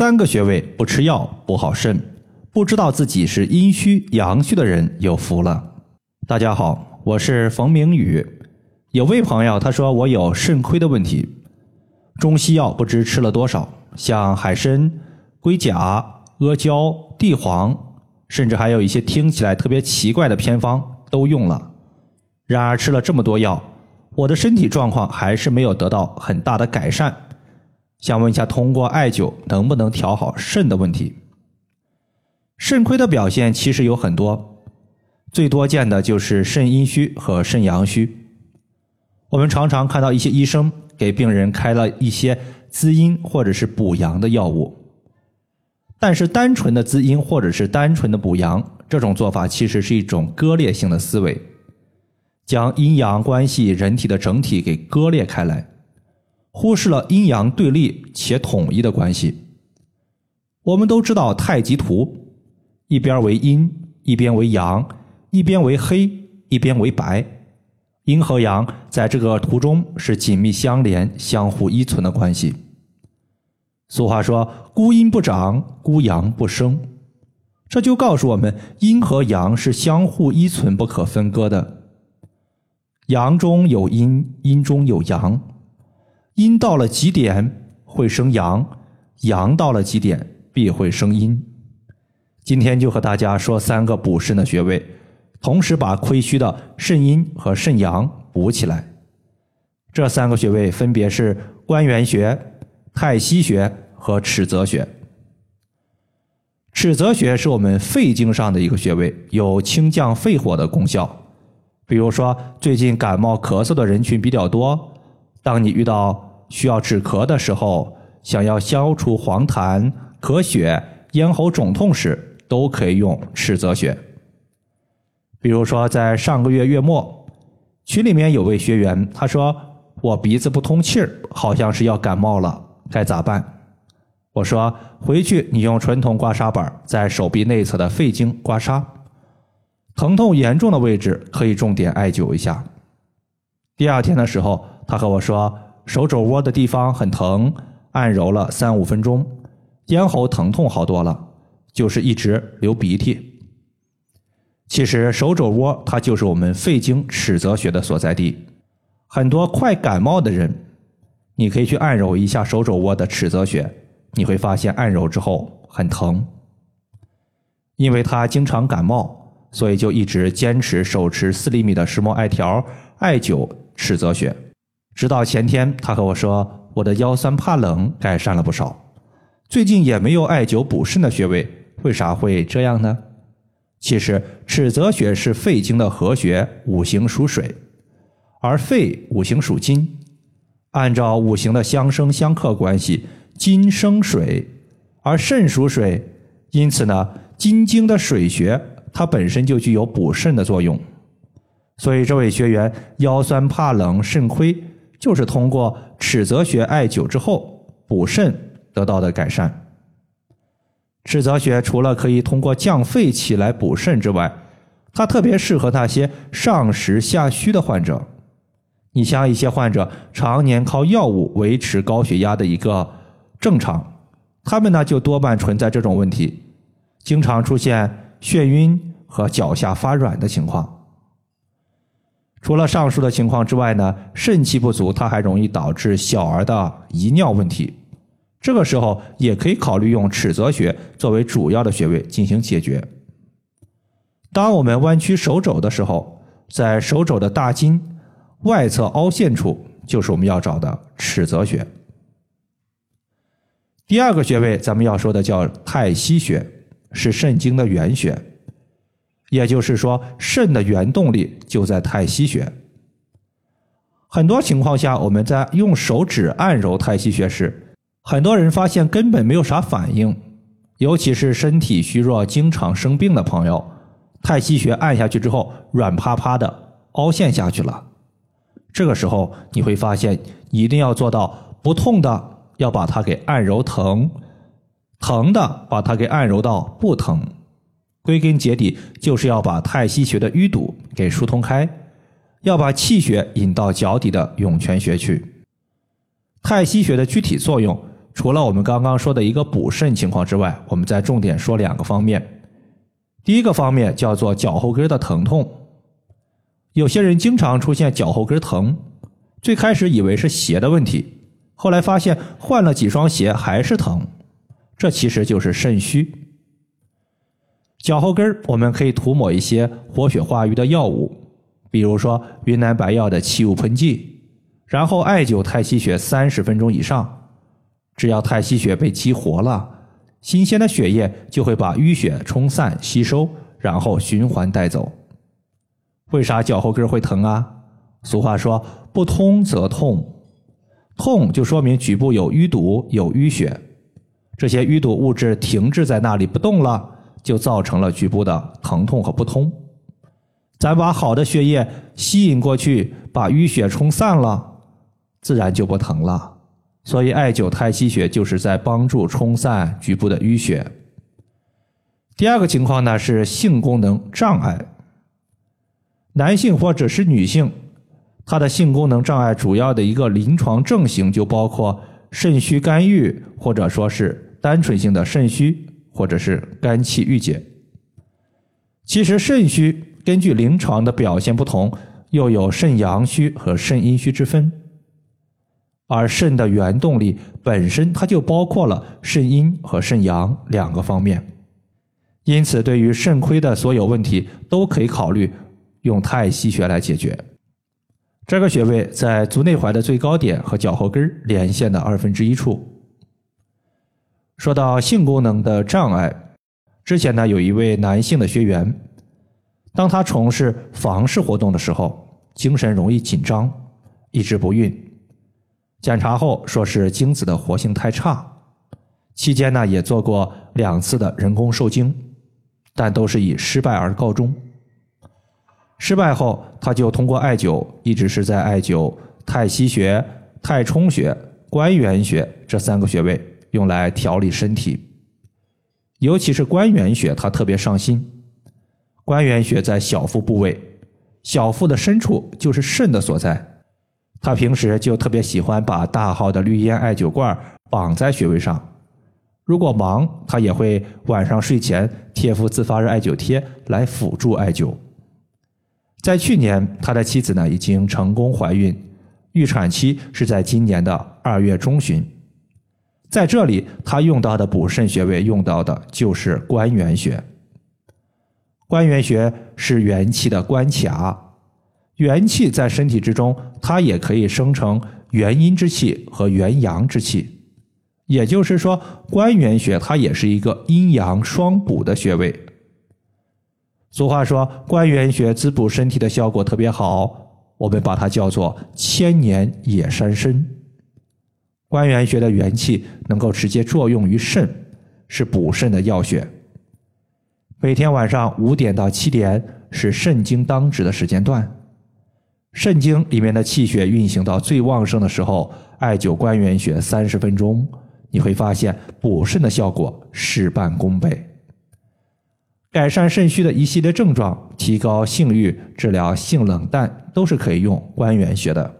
三个穴位不吃药补好肾，不知道自己是阴虚阳虚的人有福了。大家好，我是冯明宇。有位朋友他说我有肾亏的问题，中西药不知吃了多少，像海参、龟甲、阿胶、地黄，甚至还有一些听起来特别奇怪的偏方都用了。然而吃了这么多药，我的身体状况还是没有得到很大的改善。想问一下，通过艾灸能不能调好肾的问题？肾亏的表现其实有很多，最多见的就是肾阴虚和肾阳虚。我们常常看到一些医生给病人开了一些滋阴或者是补阳的药物，但是单纯的滋阴或者是单纯的补阳这种做法，其实是一种割裂性的思维，将阴阳关系、人体的整体给割裂开来。忽视了阴阳对立且统一的关系。我们都知道太极图，一边为阴，一边为阳，一边为黑，一边为白。阴和阳在这个图中是紧密相连、相互依存的关系。俗话说“孤阴不长，孤阳不生”，这就告诉我们，阴和阳是相互依存、不可分割的。阳中有阴，阴中有阳。阴到了极点会生阳，阳到了极点必会生阴。今天就和大家说三个补肾的穴位，同时把亏虚的肾阴和肾阳补起来。这三个穴位分别是关元穴、太溪穴和尺泽穴。尺泽穴是我们肺经上的一个穴位，有清降肺火的功效。比如说，最近感冒咳嗽的人群比较多，当你遇到需要止咳的时候，想要消除黄痰、咳血、咽喉肿痛时，都可以用尺泽穴。比如说，在上个月月末，群里面有位学员，他说：“我鼻子不通气儿，好像是要感冒了，该咋办？”我说：“回去你用纯铜刮痧板在手臂内侧的肺经刮痧，疼痛严重的位置可以重点艾灸一下。”第二天的时候，他和我说。手肘窝的地方很疼，按揉了三五分钟，咽喉疼痛好多了，就是一直流鼻涕。其实手肘窝它就是我们肺经尺泽穴的所在地，很多快感冒的人，你可以去按揉一下手肘窝的尺泽穴，你会发现按揉之后很疼。因为他经常感冒，所以就一直坚持手持四厘米的石墨艾条艾灸尺泽穴。直到前天，他和我说，我的腰酸怕冷改善了不少。最近也没有艾灸补肾的穴位，为啥会这样呢？其实尺泽穴是肺经的合穴，五行属水，而肺五行属金。按照五行的相生相克关系，金生水，而肾属水，因此呢，金经的水穴它本身就具有补肾的作用。所以这位学员腰酸怕冷、肾亏。就是通过尺泽穴艾灸之后补肾得到的改善。尺泽穴除了可以通过降肺气来补肾之外，它特别适合那些上实下虚的患者。你像一些患者常年靠药物维持高血压的一个正常，他们呢就多半存在这种问题，经常出现眩晕和脚下发软的情况。除了上述的情况之外呢，肾气不足，它还容易导致小儿的遗尿问题。这个时候也可以考虑用尺泽穴作为主要的穴位进行解决。当我们弯曲手肘的时候，在手肘的大筋外侧凹陷处，就是我们要找的尺泽穴。第二个穴位，咱们要说的叫太溪穴，是肾经的原穴。也就是说，肾的原动力就在太溪穴。很多情况下，我们在用手指按揉太溪穴时，很多人发现根本没有啥反应，尤其是身体虚弱、经常生病的朋友，太溪穴按下去之后，软趴趴的凹陷下去了。这个时候，你会发现一定要做到不痛的要把它给按揉疼，疼的把它给按揉到不疼。归根结底，就是要把太溪穴的淤堵给疏通开，要把气血引到脚底的涌泉穴去。太溪穴的具体作用除了我们刚刚说的一个补肾情况之外，我们再重点说两个方面。第一个方面叫做脚后跟的疼痛，有些人经常出现脚后跟疼，最开始以为是鞋的问题，后来发现换了几双鞋还是疼，这其实就是肾虚。脚后跟我们可以涂抹一些活血化瘀的药物，比如说云南白药的气雾喷剂，然后艾灸太溪穴三十分钟以上，只要太溪穴被激活了。新鲜的血液就会把淤血冲散、吸收，然后循环带走。为啥脚后跟会疼啊？俗话说“不通则痛”，痛就说明局部有淤堵、有淤血，这些淤堵物质停滞在那里不动了，就造成了局部的疼痛和不通。咱把好的血液吸引过去，把淤血冲散了，自然就不疼了。所以，艾灸太溪穴就是在帮助冲散局部的淤血。第二个情况呢是性功能障碍，男性或者是女性，他的性功能障碍主要的一个临床症型就包括肾虚肝郁，或者说是单纯性的肾虚，或者是肝气郁结。其实肾虚根据临床的表现不同，又有肾阳虚和肾阴虚之分。而肾的原动力本身，它就包括了肾阴和肾阳两个方面，因此对于肾亏的所有问题，都可以考虑用太溪穴来解决。这个穴位在足内踝的最高点和脚后跟连线的二分之一处。说到性功能的障碍，之前呢有一位男性的学员，当他从事房事活动的时候，精神容易紧张，一直不孕。检查后说是精子的活性太差，期间呢也做过两次的人工受精，但都是以失败而告终。失败后，他就通过艾灸，一直是在艾灸太溪穴、太冲穴、关元穴这三个穴位，用来调理身体。尤其是关元穴，他特别上心。关元穴在小腹部位，小腹的深处就是肾的所在。他平时就特别喜欢把大号的绿烟艾灸罐绑在穴位上，如果忙，他也会晚上睡前贴敷自发热艾灸贴来辅助艾灸。在去年，他的妻子呢已经成功怀孕，预产期是在今年的二月中旬。在这里，他用到的补肾穴位用到的就是关元穴。关元穴是元气的关卡。元气在身体之中，它也可以生成元阴之气和元阳之气，也就是说，关元穴它也是一个阴阳双补的穴位。俗话说，关元穴滋补身体的效果特别好，我们把它叫做千年野山参。关元穴的元气能够直接作用于肾，是补肾的要穴。每天晚上五点到七点是肾经当值的时间段。肾经里面的气血运行到最旺盛的时候，艾灸关元穴三十分钟，你会发现补肾的效果事半功倍。改善肾虚的一系列症状，提高性欲，治疗性冷淡，都是可以用关元穴的。